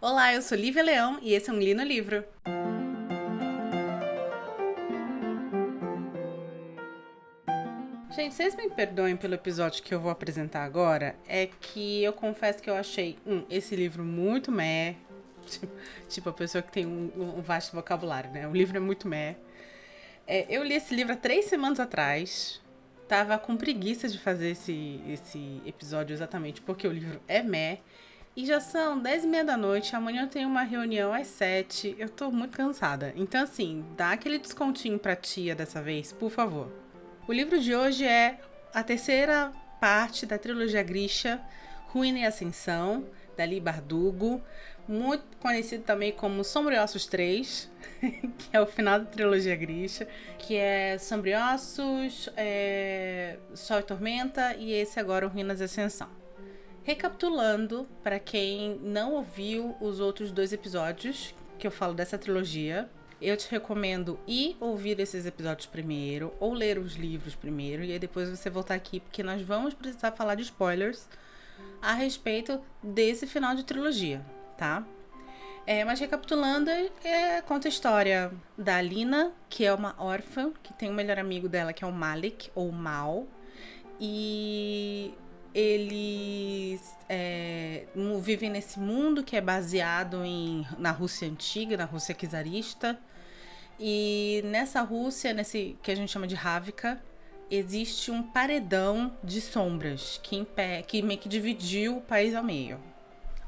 Olá, eu sou Lívia Leão e esse é um Li no Livro. Gente, vocês me perdoem pelo episódio que eu vou apresentar agora. É que eu confesso que eu achei, um, esse livro muito meh. Tipo, tipo a pessoa que tem um, um, vasto vocabulário, né? O livro é muito meh. É, eu li esse livro há três semanas atrás. Tava com preguiça de fazer esse, esse episódio exatamente porque o livro é meh. E já são dez e meia da noite, amanhã eu tenho uma reunião às sete. Eu tô muito cansada. Então, assim, dá aquele descontinho pra tia dessa vez, por favor. O livro de hoje é a terceira parte da trilogia Grisha, Ruína e Ascensão, da Bardugo, muito conhecido também como Sombriossos 3, que é o final da trilogia Grisha, que é Sombriossos, é... Sol e Tormenta e esse agora Ruínas e Ascensão. Recapitulando, para quem não ouviu os outros dois episódios que eu falo dessa trilogia, eu te recomendo ir ouvir esses episódios primeiro ou ler os livros primeiro e aí depois você voltar aqui porque nós vamos precisar falar de spoilers a respeito desse final de trilogia, tá? É, mas recapitulando, é, conta a história da Alina, que é uma órfã, que tem um melhor amigo dela, que é o Malik, ou Mal. E eles é, vivem nesse mundo que é baseado em, na Rússia antiga, na Rússia czarista. E nessa Rússia, nesse que a gente chama de Ravka, existe um paredão de sombras que, que meio que dividiu o país ao meio.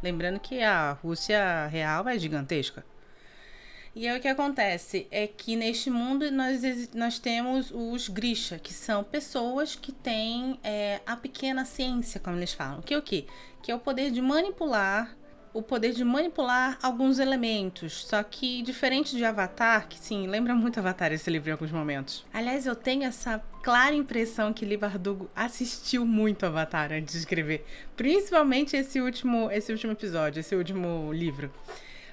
Lembrando que a Rússia real é gigantesca. E aí o que acontece é que neste mundo nós, nós temos os Grisha, que são pessoas que têm é, a pequena ciência, como eles falam. Que é o quê? Que é o poder de manipular o poder de manipular alguns elementos. Só que diferente de Avatar, que sim, lembra muito Avatar esse livro em alguns momentos. Aliás, eu tenho essa clara impressão que Lee Bardugo assistiu muito Avatar antes de escrever, principalmente esse último, esse último episódio, esse último livro.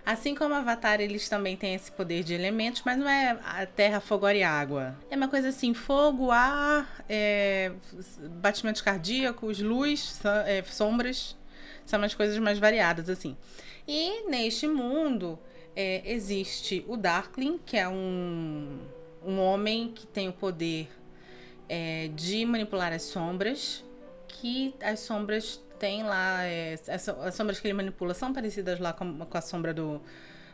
Assim como Avatar, eles também têm esse poder de elementos, mas não é terra, fogo, ar e água. É uma coisa assim: fogo, ar, é, batimentos cardíacos, luz, é, sombras. São umas coisas mais variadas, assim. E neste mundo é, existe o Darkling, que é um, um homem que tem o poder é, de manipular as sombras, que as sombras tem lá. É, as, as, sombras que ele manipula são parecidas lá com, com a sombra do,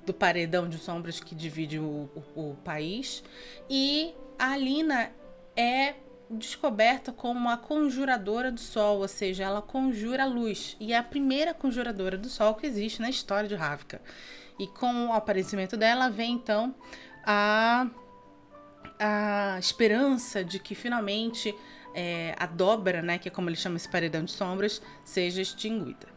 do paredão de sombras que divide o, o, o país. E a Alina é descoberta como a conjuradora do sol, ou seja, ela conjura a luz. E é a primeira conjuradora do sol que existe na história de Ravka. E com o aparecimento dela vem então a, a esperança de que finalmente é, a dobra, né, que é como ele chama esse paredão de sombras, seja extinguida.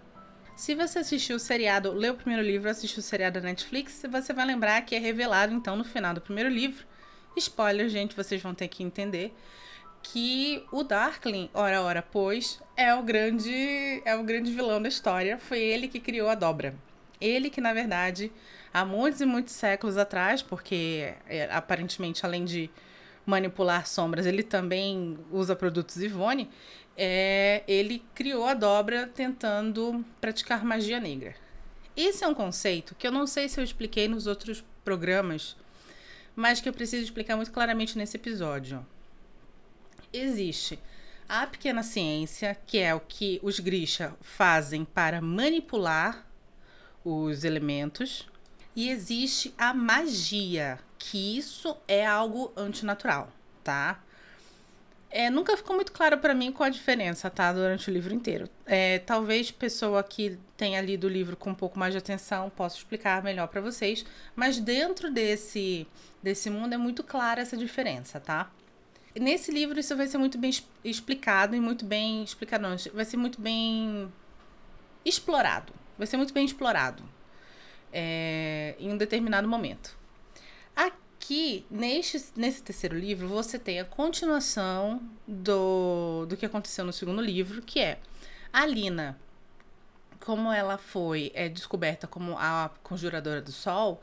Se você assistiu o seriado, leu o primeiro livro, assistiu o seriado da Netflix, você vai lembrar que é revelado então no final do primeiro livro. Spoiler, gente, vocês vão ter que entender que o Darkling, ora ora, pois, é o grande é o grande vilão da história. Foi ele que criou a dobra. Ele que, na verdade, há muitos e muitos séculos atrás, porque é, aparentemente, além de manipular sombras, ele também usa produtos Ivone, é, ele criou a dobra tentando praticar magia negra. Esse é um conceito que eu não sei se eu expliquei nos outros programas, mas que eu preciso explicar muito claramente nesse episódio. Existe a pequena ciência, que é o que os Grisha fazem para manipular os elementos, e existe a magia, que isso é algo antinatural, tá? É, nunca ficou muito claro para mim qual a diferença, tá? Durante o livro inteiro. É, talvez pessoa que tenha lido o livro com um pouco mais de atenção possa explicar melhor para vocês, mas dentro desse, desse mundo é muito clara essa diferença, tá? Nesse livro isso vai ser muito bem explicado e muito bem explicado, não, vai ser muito bem explorado. Vai ser muito bem explorado é, em um determinado momento. Aqui, neste, nesse terceiro livro, você tem a continuação do, do que aconteceu no segundo livro, que é a Lina, como ela foi é, descoberta como a conjuradora do sol,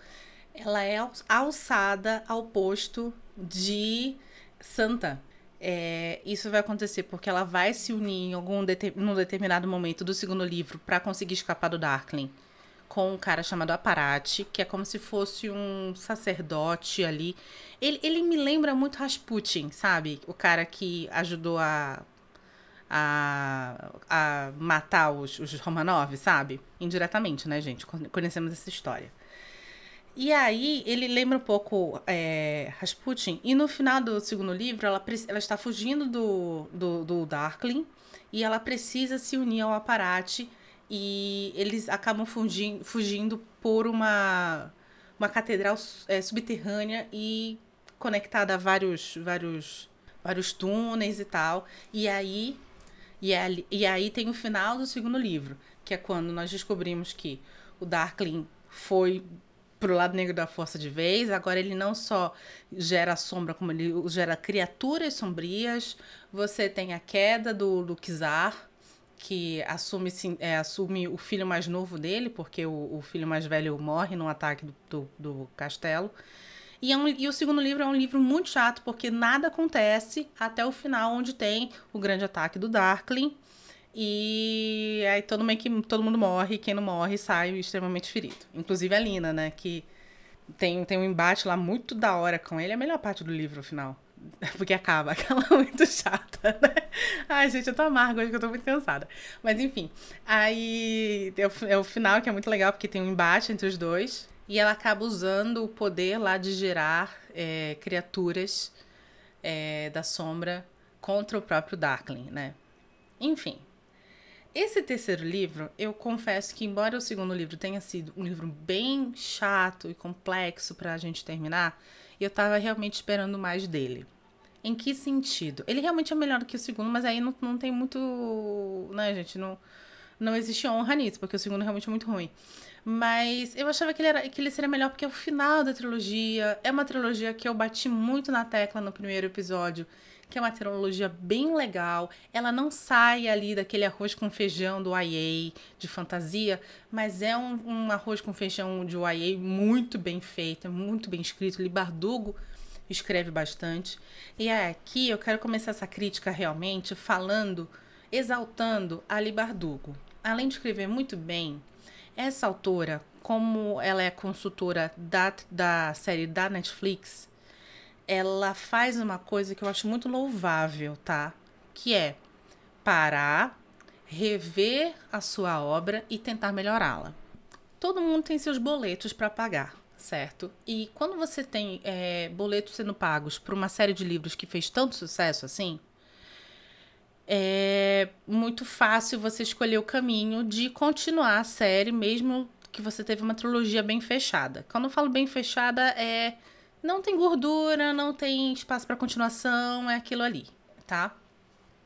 ela é alçada ao posto de santa. É, isso vai acontecer porque ela vai se unir em algum num determinado momento do segundo livro para conseguir escapar do Darkling com um cara chamado Aparati, que é como se fosse um sacerdote ali. Ele, ele me lembra muito Rasputin, sabe? O cara que ajudou a, a, a matar os, os Romanov, sabe? Indiretamente, né, gente? Conhecemos essa história. E aí, ele lembra um pouco é, Rasputin. E no final do segundo livro, ela, ela está fugindo do, do, do Darkling. E ela precisa se unir ao Aparate. E eles acabam fugindo, fugindo por uma, uma catedral é, subterrânea e conectada a vários, vários, vários túneis e tal. E aí, e, aí, e aí tem o final do segundo livro. Que é quando nós descobrimos que o Darkling foi pro lado negro da força de vez. Agora ele não só gera sombra, como ele gera criaturas sombrias. Você tem a queda do, do Kizar, que assume, é, assume o filho mais novo dele, porque o, o filho mais velho morre no ataque do, do, do castelo. E, é um, e, o segundo livro é um livro muito chato, porque nada acontece até o final, onde tem o grande ataque do Darkling. E aí todo, meio que, todo mundo morre, quem não morre sai extremamente ferido. Inclusive a Lina, né? Que tem, tem um embate lá muito da hora com ele. É a melhor parte do livro, no final. Porque acaba, aquela muito chata, né? Ai, gente, eu tô amarga hoje que eu tô muito cansada. Mas enfim, aí é o, é o final que é muito legal, porque tem um embate entre os dois. E ela acaba usando o poder lá de gerar é, criaturas é, da sombra contra o próprio Darkling, né? Enfim, esse terceiro livro, eu confesso que, embora o segundo livro tenha sido um livro bem chato e complexo para a gente terminar, eu estava realmente esperando mais dele. Em que sentido? Ele realmente é melhor que o segundo, mas aí não, não tem muito. Né, gente? Não, não existe honra nisso, porque o segundo é realmente muito ruim. Mas eu achava que ele, era, que ele seria melhor porque é o final da trilogia. É uma trilogia que eu bati muito na tecla no primeiro episódio que é uma trilogia bem legal. Ela não sai ali daquele arroz com feijão do YA de fantasia, mas é um, um arroz com feijão de YA muito bem feito, muito bem escrito. Libardugo escreve bastante. E aqui eu quero começar essa crítica realmente falando, exaltando a Libardugo. Além de escrever muito bem, essa autora, como ela é consultora da, da série da Netflix, ela faz uma coisa que eu acho muito louvável, tá? Que é parar, rever a sua obra e tentar melhorá-la. Todo mundo tem seus boletos para pagar, certo? E quando você tem é, boletos sendo pagos por uma série de livros que fez tanto sucesso assim, é muito fácil você escolher o caminho de continuar a série, mesmo que você teve uma trilogia bem fechada. Quando eu falo bem fechada, é não tem gordura, não tem espaço para continuação, é aquilo ali, tá?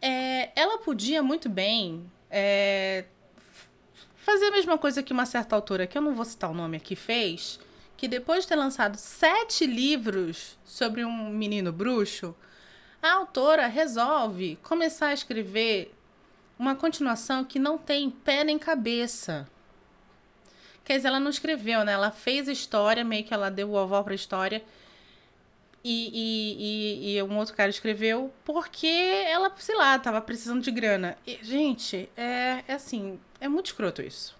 É, ela podia muito bem é, fazer a mesma coisa que uma certa autora, que eu não vou citar o nome aqui, fez, que depois de ter lançado sete livros sobre um menino bruxo, a autora resolve começar a escrever uma continuação que não tem pé nem cabeça. Quer dizer, ela não escreveu, né? Ela fez a história, meio que ela deu o oval pra história e, e, e, e, um outro cara escreveu porque ela, sei lá, tava precisando de grana. E, gente, é, é assim, é muito escroto isso.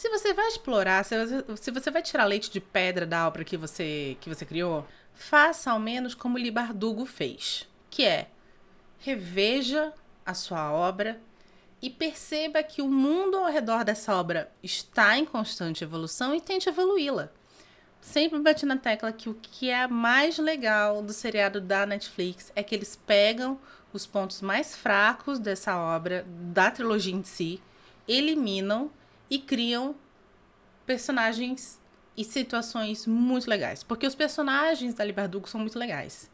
Se você vai explorar, se você, se você vai tirar leite de pedra da obra que você, que você criou, faça ao menos como Libardugo fez, que é reveja a sua obra e perceba que o mundo ao redor dessa obra está em constante evolução e tente evoluí-la. Sempre bati na tecla que o que é mais legal do seriado da Netflix é que eles pegam os pontos mais fracos dessa obra, da trilogia em si, eliminam e criam personagens e situações muito legais. Porque os personagens da Libardugo são muito legais.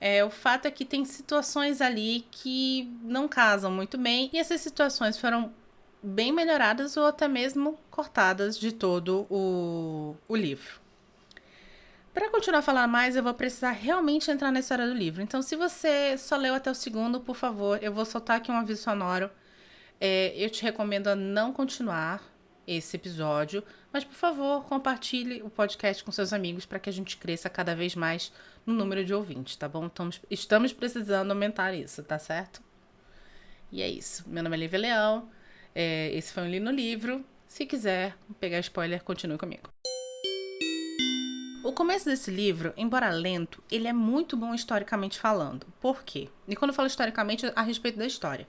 É, o fato é que tem situações ali que não casam muito bem, e essas situações foram bem melhoradas ou até mesmo cortadas de todo o, o livro. Para continuar a falar mais, eu vou precisar realmente entrar na história do livro. Então, se você só leu até o segundo, por favor, eu vou soltar aqui um aviso sonoro. É, eu te recomendo a não continuar esse episódio, mas por favor, compartilhe o podcast com seus amigos para que a gente cresça cada vez mais no número de ouvintes, tá bom? Estamos, estamos precisando aumentar isso, tá certo? E é isso. Meu nome é Lívia Leão. É, esse foi um Li no Livro. Se quiser pegar spoiler, continue comigo. O começo desse livro, embora lento, ele é muito bom historicamente falando. Por quê? E quando eu falo historicamente, a respeito da história.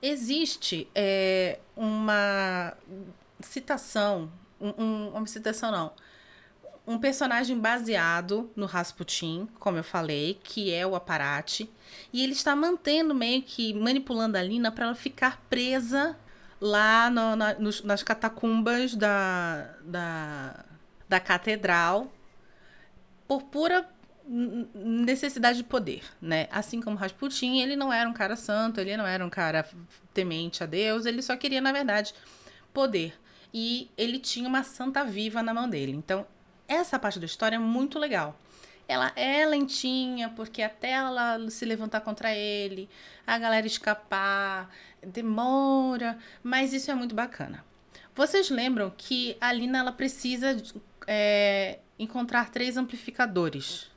Existe é, uma citação, um, um, uma citação não, um personagem baseado no Rasputin, como eu falei, que é o Aparate, e ele está mantendo meio que manipulando a Lina para ela ficar presa lá no, na, nos, nas catacumbas da, da, da catedral por pura necessidade de poder, né? Assim como Rasputin, ele não era um cara santo, ele não era um cara temente a Deus, ele só queria, na verdade, poder. E ele tinha uma santa viva na mão dele. Então, essa parte da história é muito legal. Ela é lentinha, porque até ela se levantar contra ele, a galera escapar, demora, mas isso é muito bacana. Vocês lembram que a Lina ela precisa é, encontrar três amplificadores.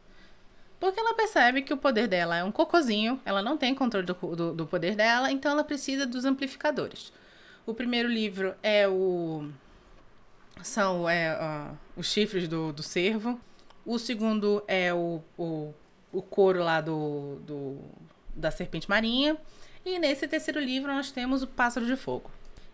Porque ela percebe que o poder dela é um cocozinho, ela não tem controle do, do, do poder dela, então ela precisa dos amplificadores. O primeiro livro é o. São é, uh, os chifres do, do cervo. O segundo é o, o, o couro lá do, do, da serpente marinha. E nesse terceiro livro nós temos o pássaro de fogo.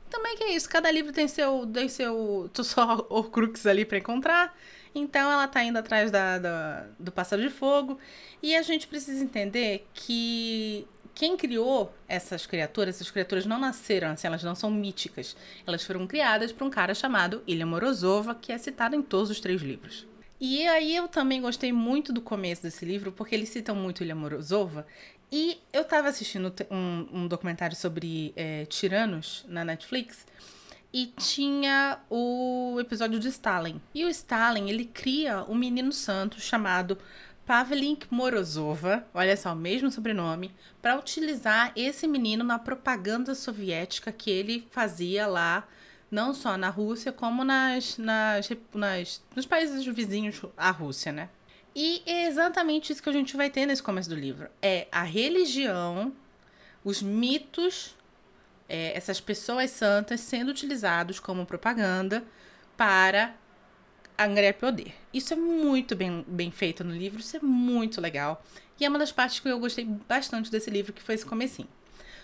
Também que é isso, cada livro tem seu, tem seu só Horcrux ali para encontrar. Então ela tá indo atrás da, da, do pássaro de fogo. E a gente precisa entender que quem criou essas criaturas, essas criaturas não nasceram assim, elas não são míticas. Elas foram criadas por um cara chamado Ilha Morozova, que é citado em todos os três livros. E aí eu também gostei muito do começo desse livro, porque eles citam muito Ilha Morozova. E eu estava assistindo um, um, documentário sobre é, tiranos na Netflix e tinha o episódio de Stalin. E o Stalin, ele cria um menino santo chamado Pavlink Morozova, olha só, o mesmo sobrenome, para utilizar esse menino na propaganda soviética que ele fazia lá, não só na Rússia, como nas, nas, nas, nos países vizinhos à Rússia, né? E é exatamente isso que a gente vai ter nesse começo do livro. É a religião, os mitos é, essas pessoas santas sendo utilizados como propaganda para angariar poder. Isso é muito bem, bem feito no livro, isso é muito legal. E é uma das partes que eu gostei bastante desse livro, que foi esse comecinho.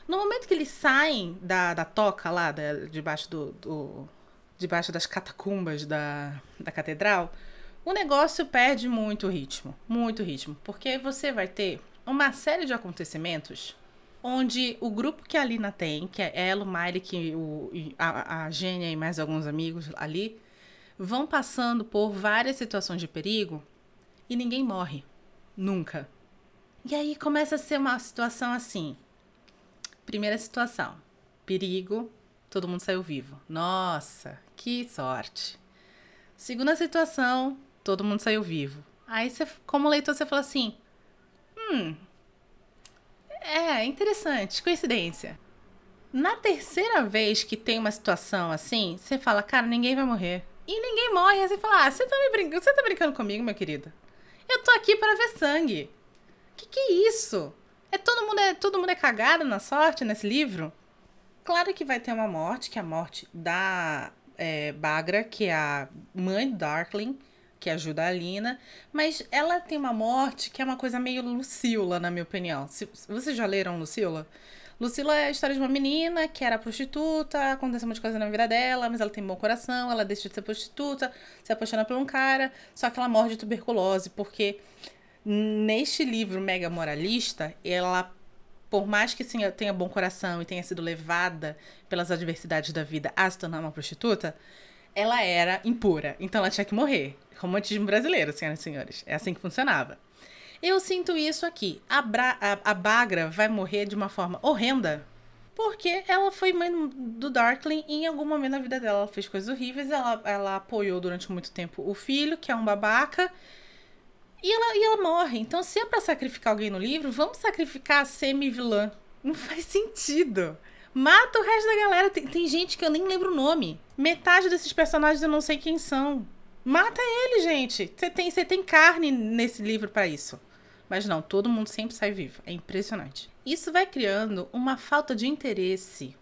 No momento que eles saem da, da toca lá, da, debaixo do, do, debaixo das catacumbas da, da catedral, o negócio perde muito ritmo, muito ritmo, porque você vai ter uma série de acontecimentos onde o grupo que a Lina tem, que é ela, o Mike, o, a, a Gênia e mais alguns amigos ali, vão passando por várias situações de perigo e ninguém morre. Nunca. E aí começa a ser uma situação assim. Primeira situação: perigo, todo mundo saiu vivo. Nossa, que sorte. Segunda situação: todo mundo saiu vivo. Aí você, como leitor, você fala assim: hum, é, interessante, coincidência. Na terceira vez que tem uma situação assim, você fala, cara, ninguém vai morrer. E ninguém morre. Você fala, ah, você tá, me brincando, você tá brincando comigo, meu querido? Eu tô aqui para ver sangue. Que que é isso? É todo mundo é todo mundo é cagado na sorte nesse livro? Claro que vai ter uma morte, que é a morte da é, Bagra, que é a mãe do Darkling que ajuda a Lina, mas ela tem uma morte que é uma coisa meio Lucila, na minha opinião. Se, vocês já leram Lucila? Lucila é a história de uma menina que era prostituta, aconteceu muita coisa na vida dela, mas ela tem bom coração, ela deixa de ser prostituta, se apaixona por um cara, só que ela morre de tuberculose, porque neste livro mega moralista, ela, por mais que tenha bom coração e tenha sido levada pelas adversidades da vida a se tornar uma prostituta, ela era impura, então ela tinha que morrer. Romantismo brasileiro, senhoras e senhores. É assim que funcionava. Eu sinto isso aqui. A, Bra a, a Bagra vai morrer de uma forma horrenda porque ela foi mãe do Darkling e em algum momento da vida dela ela fez coisas horríveis. Ela, ela apoiou durante muito tempo o filho, que é um babaca. E ela, e ela morre. Então, se é pra sacrificar alguém no livro, vamos sacrificar a semi-vilã. Não faz sentido. Mata o resto da galera. Tem, tem gente que eu nem lembro o nome. Metade desses personagens eu não sei quem são. Mata ele, gente. Você tem, tem carne nesse livro para isso. Mas não, todo mundo sempre sai vivo. É impressionante. Isso vai criando uma falta de interesse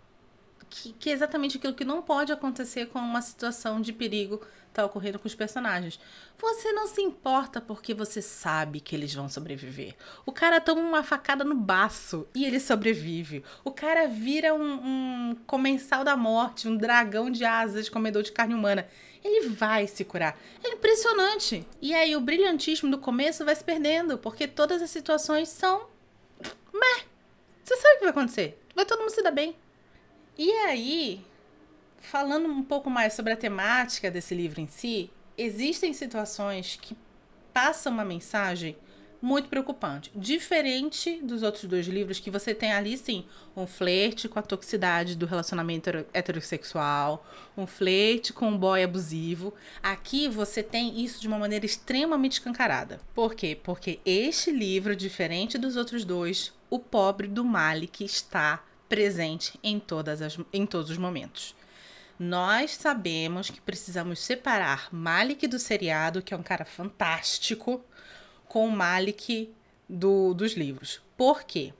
que, que é exatamente aquilo que não pode acontecer com uma situação de perigo tá ocorrendo com os personagens. Você não se importa porque você sabe que eles vão sobreviver. O cara toma uma facada no baço e ele sobrevive. O cara vira um, um comensal da morte, um dragão de asas, comedor de carne humana. Ele vai se curar. É impressionante. E aí o brilhantismo do começo vai se perdendo, porque todas as situações são. Meh. Você sabe o que vai acontecer. Vai todo mundo se dar bem. E aí, falando um pouco mais sobre a temática desse livro em si, existem situações que passam uma mensagem muito preocupante. Diferente dos outros dois livros, que você tem ali, sim, um flerte com a toxicidade do relacionamento heterossexual, um flerte com um boy abusivo. Aqui você tem isso de uma maneira extremamente escancarada. Por quê? Porque este livro, diferente dos outros dois, o pobre do Malik está presente em, todas as, em todos os momentos. Nós sabemos que precisamos separar Malik do seriado, que é um cara fantástico, com o Malik do, dos livros. Por quê?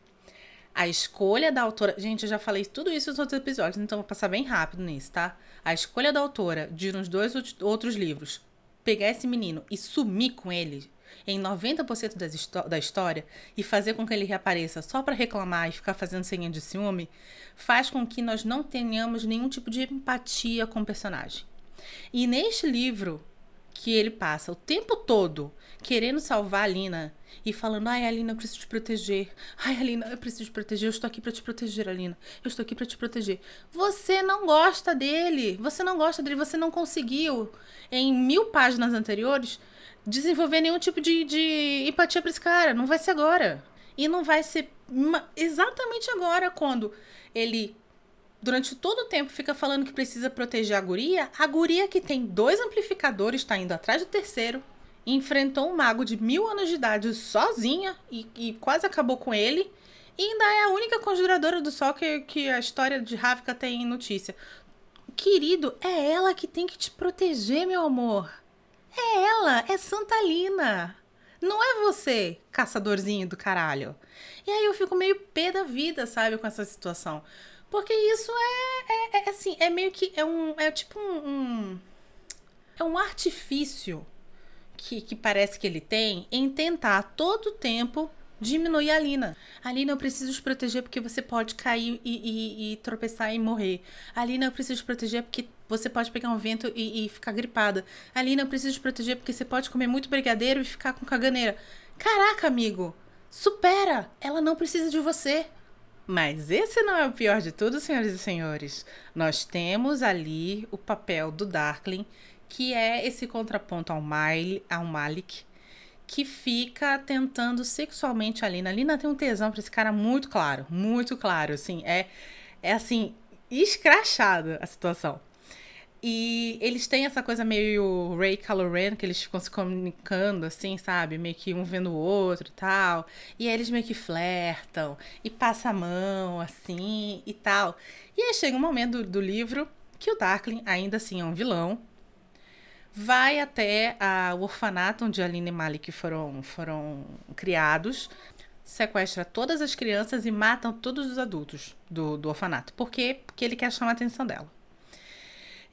A escolha da autora. Gente, eu já falei tudo isso nos outros episódios, então vou passar bem rápido nisso, tá? A escolha da autora de nos dois outros livros pegar esse menino e sumir com ele em 90% das da história e fazer com que ele reapareça só para reclamar e ficar fazendo senha de ciúme, faz com que nós não tenhamos nenhum tipo de empatia com o personagem. E neste livro, que ele passa o tempo todo querendo salvar a Alina e falando: Ai, Alina, eu preciso te proteger. Ai, Alina, eu preciso te proteger. Eu estou aqui para te proteger, Alina. Eu estou aqui para te proteger. Você não gosta dele. Você não gosta dele. Você não conseguiu, em mil páginas anteriores, desenvolver nenhum tipo de, de empatia para esse cara. Não vai ser agora. E não vai ser exatamente agora quando ele durante todo o tempo fica falando que precisa proteger a guria, a guria que tem dois amplificadores está indo atrás do terceiro, enfrentou um mago de mil anos de idade sozinha e, e quase acabou com ele, e ainda é a única conjuradora do sol que, que a história de Ravka tem notícia. Querido, é ela que tem que te proteger, meu amor. É ela, é Santa Lina. Não é você, caçadorzinho do caralho. E aí eu fico meio pé da vida, sabe, com essa situação. Porque isso é, é, é assim, é meio que. É, um, é tipo um, um. É um artifício que, que parece que ele tem em tentar todo tempo diminuir a Lina. Alina, eu preciso te proteger porque você pode cair e, e, e, tropeçar e morrer. Alina, eu preciso te proteger porque você pode pegar um vento e, e, ficar gripada. Alina, eu preciso te proteger porque você pode comer muito brigadeiro e ficar com caganeira. Caraca, amigo! Supera! Ela não precisa de você. Mas esse não é o pior de tudo, senhoras e senhores. Nós temos ali o papel do Darkling, que é esse contraponto ao, ao Malik, que fica tentando sexualmente a Lina. A Lina tem um tesão pra esse cara muito claro, muito claro, assim, é, é assim, escrachada a situação. E eles têm essa coisa meio Ray Kylo que eles ficam se comunicando, assim, sabe? Meio que um vendo o outro e tal. E aí eles meio que flertam e passa a mão, assim, e tal. E aí chega um momento do, do livro que o Darkling, ainda assim, é um vilão. Vai até a, o orfanato onde Aline e Malik foram, foram criados. Sequestra todas as crianças e matam todos os adultos do, do orfanato. Por quê? Porque ele quer chamar a atenção dela.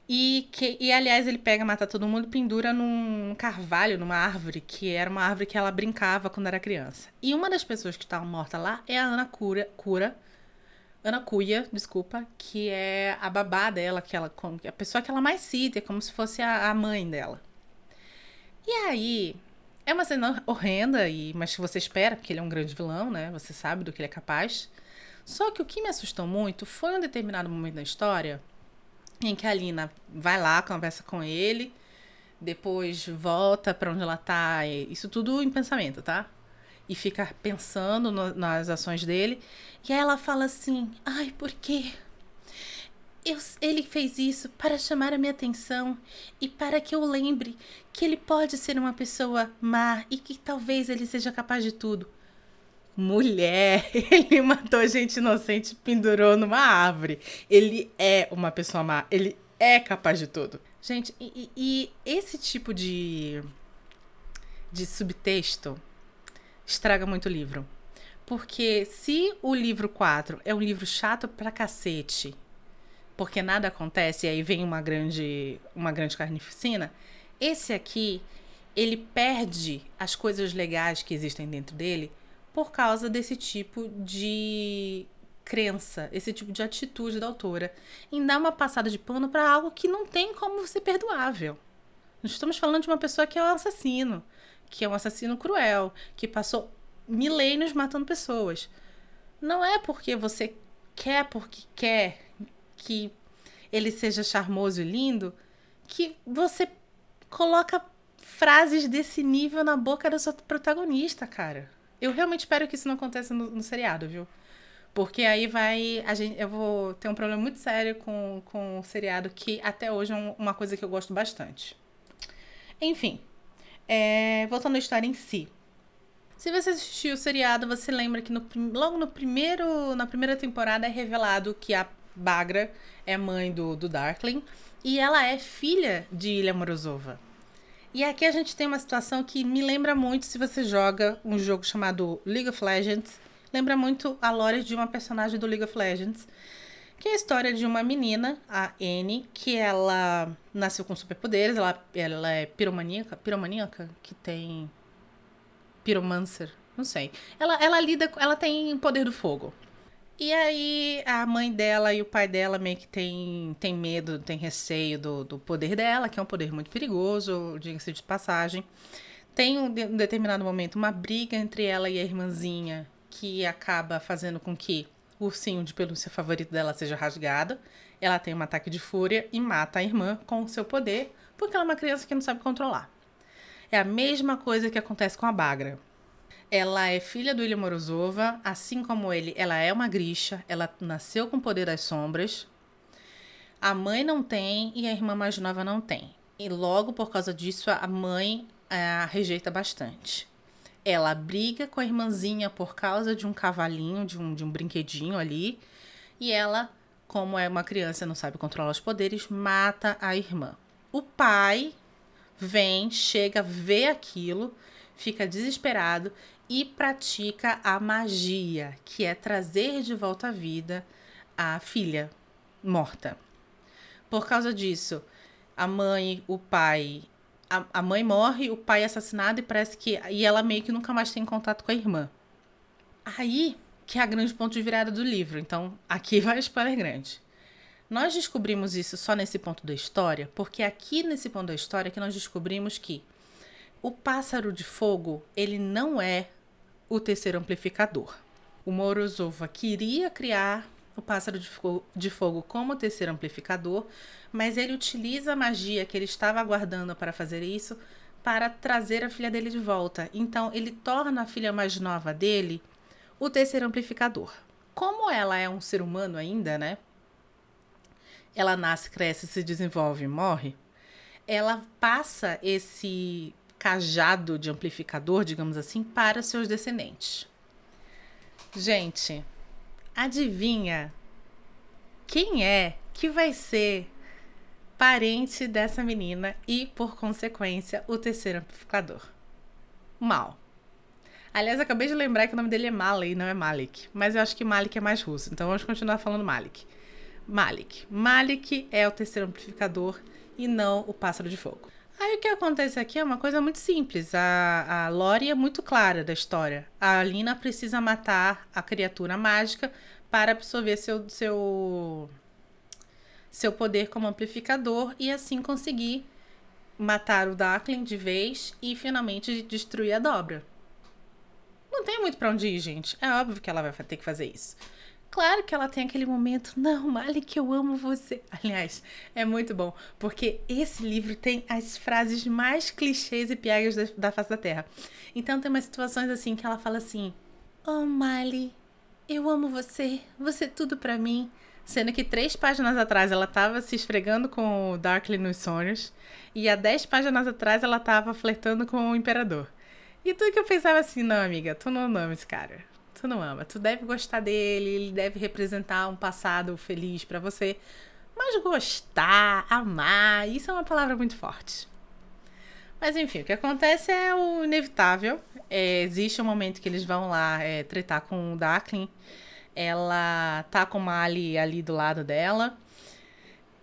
E, que, e aliás, ele pega, mata todo mundo pendura num carvalho, numa árvore, que era uma árvore que ela brincava quando era criança. E uma das pessoas que estava morta lá é a Ana Cura, Cura Ana Cuia, desculpa, que é a babá dela, que ela, a pessoa que ela mais cita, é como se fosse a, a mãe dela. E aí, é uma cena horrenda, e, mas você espera, porque ele é um grande vilão, né? Você sabe do que ele é capaz. Só que o que me assustou muito foi um determinado momento da história em que a Lina vai lá, conversa com ele, depois volta para onde ela tá, isso tudo em pensamento, tá? E fica pensando no, nas ações dele. E aí ela fala assim: ai, por quê? Eu, ele fez isso para chamar a minha atenção e para que eu lembre que ele pode ser uma pessoa má e que talvez ele seja capaz de tudo. Mulher, ele matou gente inocente e pendurou numa árvore. Ele é uma pessoa má. Ele é capaz de tudo. Gente, e, e esse tipo de, de subtexto estraga muito o livro. Porque se o livro 4 é um livro chato pra cacete, porque nada acontece e aí vem uma grande, uma grande carnificina. Esse aqui, ele perde as coisas legais que existem dentro dele por causa desse tipo de crença, esse tipo de atitude da autora em dar uma passada de pano para algo que não tem como ser perdoável. Nós estamos falando de uma pessoa que é um assassino, que é um assassino cruel, que passou milênios matando pessoas. Não é porque você quer porque quer que ele seja charmoso e lindo que você coloca frases desse nível na boca da sua protagonista, cara. Eu realmente espero que isso não aconteça no, no seriado, viu? Porque aí vai. A gente, eu vou ter um problema muito sério com, com o seriado, que até hoje é uma coisa que eu gosto bastante. Enfim, é, voltando à história em si. Se você assistiu o seriado, você lembra que no, logo no primeiro, na primeira temporada é revelado que a Bagra é mãe do, do Darkling e ela é filha de Ilha Morozova. E aqui a gente tem uma situação que me lembra muito se você joga um jogo chamado League of Legends. Lembra muito a lore de uma personagem do League of Legends. Que é a história de uma menina, a Anne, que ela nasceu com superpoderes. Ela, ela é piromaníaca, piromaníaca, que tem... Pyromancer, não sei. Ela, ela lida, ela tem poder do fogo. E aí a mãe dela e o pai dela meio que tem, tem medo, tem receio do, do poder dela, que é um poder muito perigoso, diga-se de passagem. Tem um, um determinado momento uma briga entre ela e a irmãzinha, que acaba fazendo com que o ursinho de pelúcia favorito dela seja rasgado. Ela tem um ataque de fúria e mata a irmã com o seu poder, porque ela é uma criança que não sabe controlar. É a mesma coisa que acontece com a Bagra. Ela é filha do Ilha Morozova, assim como ele, ela é uma grisha, ela nasceu com o poder das sombras. A mãe não tem e a irmã mais nova não tem. E logo por causa disso, a mãe a rejeita bastante. Ela briga com a irmãzinha por causa de um cavalinho, de um, de um brinquedinho ali. E ela, como é uma criança não sabe controlar os poderes, mata a irmã. O pai vem, chega, vê aquilo, fica desesperado e pratica a magia, que é trazer de volta à vida a filha morta. Por causa disso, a mãe, o pai, a, a mãe morre, o pai é assassinado e parece que e ela meio que nunca mais tem contato com a irmã. Aí que é a grande ponto de virada do livro. Então, aqui vai spoiler grande. Nós descobrimos isso só nesse ponto da história, porque aqui nesse ponto da história que nós descobrimos que o pássaro de fogo, ele não é o terceiro amplificador. O Morozova queria criar o pássaro de fogo, de fogo como terceiro amplificador, mas ele utiliza a magia que ele estava aguardando para fazer isso para trazer a filha dele de volta. Então, ele torna a filha mais nova dele o terceiro amplificador. Como ela é um ser humano ainda, né? Ela nasce, cresce, se desenvolve e morre. Ela passa esse cajado de amplificador, digamos assim, para seus descendentes. Gente, adivinha quem é que vai ser parente dessa menina e, por consequência, o terceiro amplificador? Mal. Aliás, acabei de lembrar que o nome dele é Malay, não é Malik. Mas eu acho que Malik é mais russo, então vamos continuar falando Malik. Malik. Malik é o terceiro amplificador e não o pássaro de fogo. Aí o que acontece aqui é uma coisa muito simples. A, a Lori é muito clara da história. A Alina precisa matar a criatura mágica para absorver seu, seu, seu poder como amplificador e assim conseguir matar o Darkling de vez e finalmente destruir a dobra. Não tem muito para onde ir, gente. É óbvio que ela vai ter que fazer isso. Claro que ela tem aquele momento, não, Malik, eu amo você. Aliás, é muito bom, porque esse livro tem as frases mais clichês e piegas da, da face da Terra. Então tem umas situações assim que ela fala assim: Oh, Mali, eu amo você, você é tudo para mim. Sendo que três páginas atrás ela tava se esfregando com o Darkly nos sonhos, e há dez páginas atrás ela tava flertando com o Imperador. E tudo que eu pensava assim, não, amiga, tu não ama esse cara tu não ama. Tu deve gostar dele, ele deve representar um passado feliz para você. Mas gostar, amar, isso é uma palavra muito forte. Mas enfim, o que acontece é o inevitável. É, existe um momento que eles vão lá é, tretar com o Darkling. Ela tá com uma Ali ali do lado dela.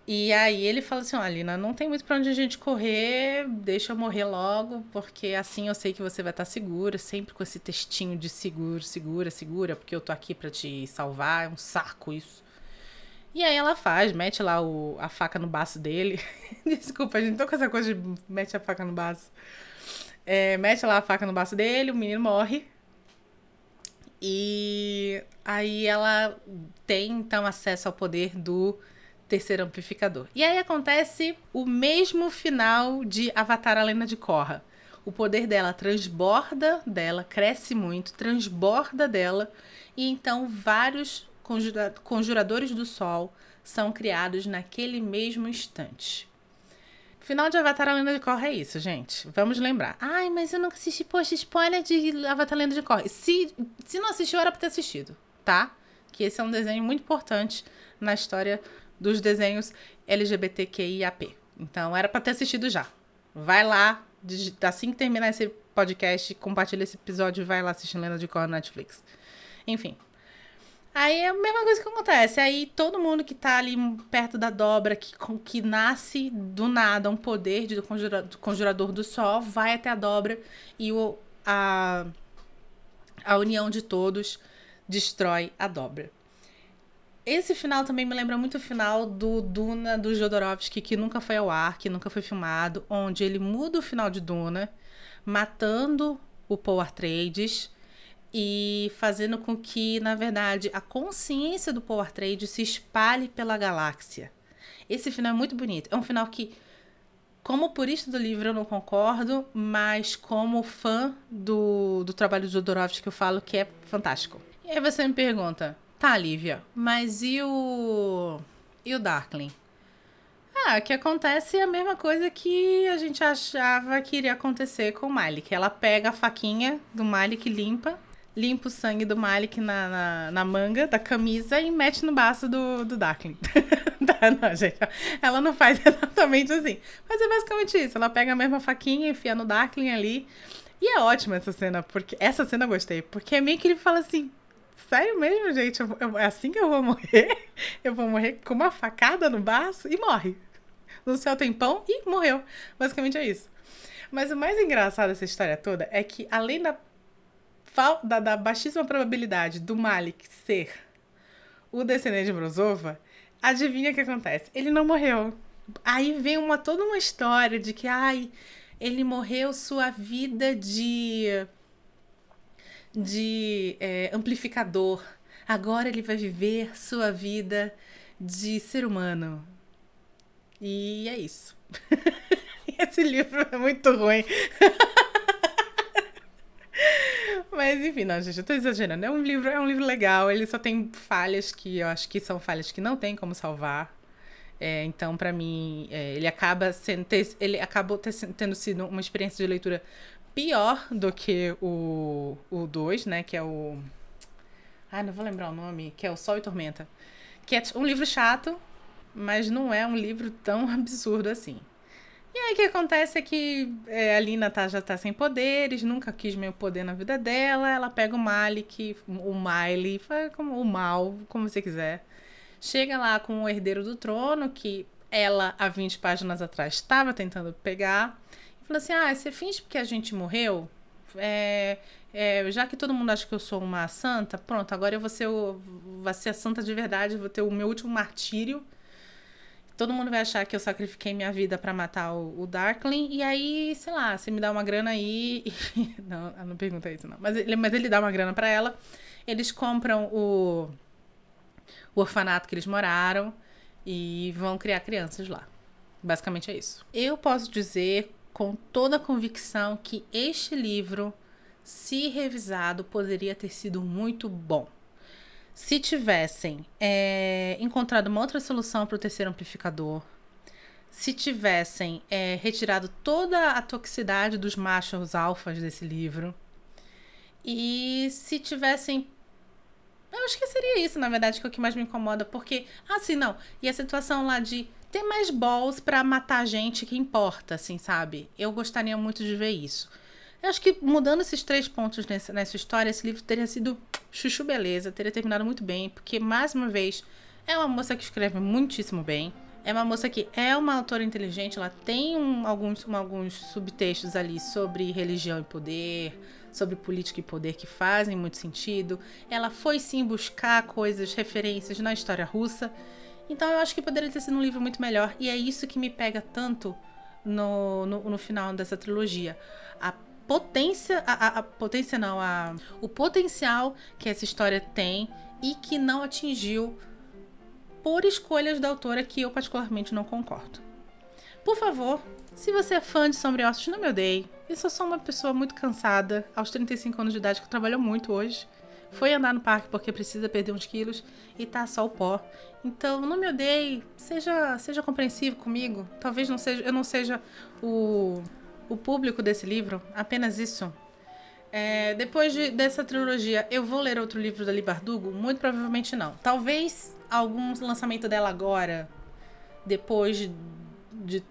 E aí ele fala assim, olha, Lina, não tem muito pra onde a gente correr, deixa eu morrer logo, porque assim eu sei que você vai estar segura, sempre com esse textinho de seguro, segura, segura, porque eu tô aqui para te salvar, é um saco isso. E aí ela faz, mete lá o, a faca no baço dele. Desculpa, a gente tô com essa coisa de mete a faca no baço. É, mete lá a faca no baço dele, o menino morre. E aí ela tem então acesso ao poder do terceiro amplificador. E aí acontece o mesmo final de Avatar a Lenda de Korra. O poder dela transborda dela, cresce muito, transborda dela, e então vários conjura conjuradores do sol são criados naquele mesmo instante. Final de Avatar a Lenda de Korra é isso, gente. Vamos lembrar. Ai, mas eu nunca assisti, poxa, spoiler de Avatar a Lenda de Korra. Se, se não assistiu, era pra ter assistido, tá? Que esse é um desenho muito importante na história dos desenhos LGBTQIAP. Então era para ter assistido já. Vai lá, assim que terminar esse podcast, compartilha esse episódio e vai lá assistir Lenda de Cor na Netflix. Enfim. Aí é a mesma coisa que acontece. Aí todo mundo que tá ali perto da dobra, que, que nasce do nada um poder de, do, conjura, do conjurador do sol, vai até a dobra e o, a, a união de todos destrói a dobra. Esse final também me lembra muito o final do Duna do Jodorowsky, que nunca foi ao ar, que nunca foi filmado, onde ele muda o final de Duna, matando o Paul Atreides e fazendo com que, na verdade, a consciência do Paul Atreides se espalhe pela galáxia. Esse final é muito bonito. É um final que, como purista do livro, eu não concordo, mas como fã do, do trabalho do Jodorowsky, eu falo que é fantástico. E aí você me pergunta, Tá, Lívia, mas e o. E o Darkling? Ah, que acontece a mesma coisa que a gente achava que iria acontecer com o Malik. Ela pega a faquinha do Malik, limpa, limpa o sangue do Malik na, na, na manga da camisa e mete no baço do, do Darkling. tá, não, gente. Ela não faz exatamente assim. Mas é basicamente isso. Ela pega a mesma faquinha, enfia no Darkling ali. E é ótima essa cena, porque essa cena eu gostei, porque é meio que ele fala assim: Sério mesmo, gente? Eu, eu, é assim que eu vou morrer? Eu vou morrer com uma facada no baço e morre. No céu tem pão e morreu. Basicamente é isso. Mas o mais engraçado dessa história toda é que, além da, da, da baixíssima probabilidade do Malik ser o descendente de Brozova, adivinha o que acontece? Ele não morreu. Aí vem uma, toda uma história de que, ai, ele morreu sua vida de de é, amplificador. Agora ele vai viver sua vida de ser humano. E é isso. Esse livro é muito ruim. Mas enfim, não, gente, eu tô exagerando. É um livro, é um livro legal, ele só tem falhas que eu acho que são falhas que não tem como salvar. É, então, para mim, é, ele acaba sendo, ele acabou tendo sido uma experiência de leitura pior do que o 2, né? Que é o. Ai, não vou lembrar o nome, que é o Sol e Tormenta. Que é um livro chato, mas não é um livro tão absurdo assim. E aí o que acontece é que é, a Lina tá, já tá sem poderes, nunca quis meio poder na vida dela. Ela pega o Malik, o Miley, como o mal, como você quiser. Chega lá com o herdeiro do trono, que ela, há 20 páginas atrás, estava tentando pegar. Falou assim: ah, você finge porque a gente morreu? É, é, já que todo mundo acha que eu sou uma santa, pronto, agora eu vou ser, o, vou ser a santa de verdade, vou ter o meu último martírio. Todo mundo vai achar que eu sacrifiquei minha vida para matar o, o, Darkling. E aí, sei lá, você me dá uma grana aí. E... Não, não pergunta isso, não. Mas ele, mas ele dá uma grana para ela. Eles compram o, o orfanato que eles moraram e vão criar crianças lá. Basicamente é isso. Eu posso dizer com toda a convicção que este livro, se revisado, poderia ter sido muito bom. Se tivessem é, encontrado uma outra solução para o terceiro amplificador, se tivessem é, retirado toda a toxicidade dos machos alfas desse livro, e se tivessem. Eu acho que seria isso, na verdade, que é o que mais me incomoda, porque. Ah, sim, não. E a situação lá de ter mais balls para matar gente que importa, assim, sabe? Eu gostaria muito de ver isso. Eu acho que mudando esses três pontos nessa, nessa história, esse livro teria sido chuchu beleza, teria terminado muito bem, porque, mais uma vez, é uma moça que escreve muitíssimo bem. É uma moça que é uma autora inteligente, ela tem um, alguns, um, alguns subtextos ali sobre religião e poder, sobre política e poder que fazem muito sentido. Ela foi sim buscar coisas, referências na história russa. Então eu acho que poderia ter sido um livro muito melhor. E é isso que me pega tanto no, no, no final dessa trilogia. A potência, a, a, a potência não, a, o potencial que essa história tem e que não atingiu por escolhas da autora que eu particularmente não concordo. Por favor, se você é fã de Sombriossos, não me odeie. Eu sou só uma pessoa muito cansada, aos 35 anos de idade, que trabalhou muito hoje. Foi andar no parque porque precisa perder uns quilos e tá só o pó. Então, não me odeie, seja, seja compreensivo comigo. Talvez não seja, eu não seja o, o público desse livro, apenas isso. É, depois de, dessa trilogia, eu vou ler outro livro da Libardugo? Muito provavelmente não. Talvez algum lançamento dela agora, depois de, de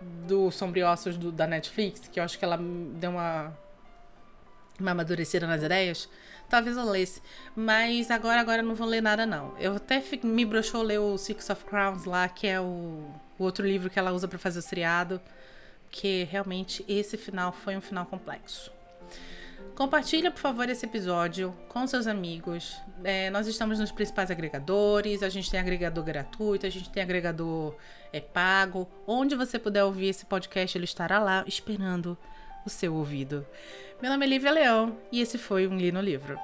do Sombriossos do, da Netflix, que eu acho que ela deu uma, uma amadurecida nas ideias, talvez eu lesse. Mas agora, agora não vou ler nada, não. Eu até me broxou ler o Six of Crowns lá, que é o, o outro livro que ela usa para fazer o seriado, que realmente esse final foi um final complexo. Compartilha, por favor, esse episódio com seus amigos. É, nós estamos nos principais agregadores. A gente tem agregador gratuito, a gente tem agregador é, pago. Onde você puder ouvir esse podcast, ele estará lá esperando o seu ouvido. Meu nome é Lívia Leão e esse foi um Li no Livro.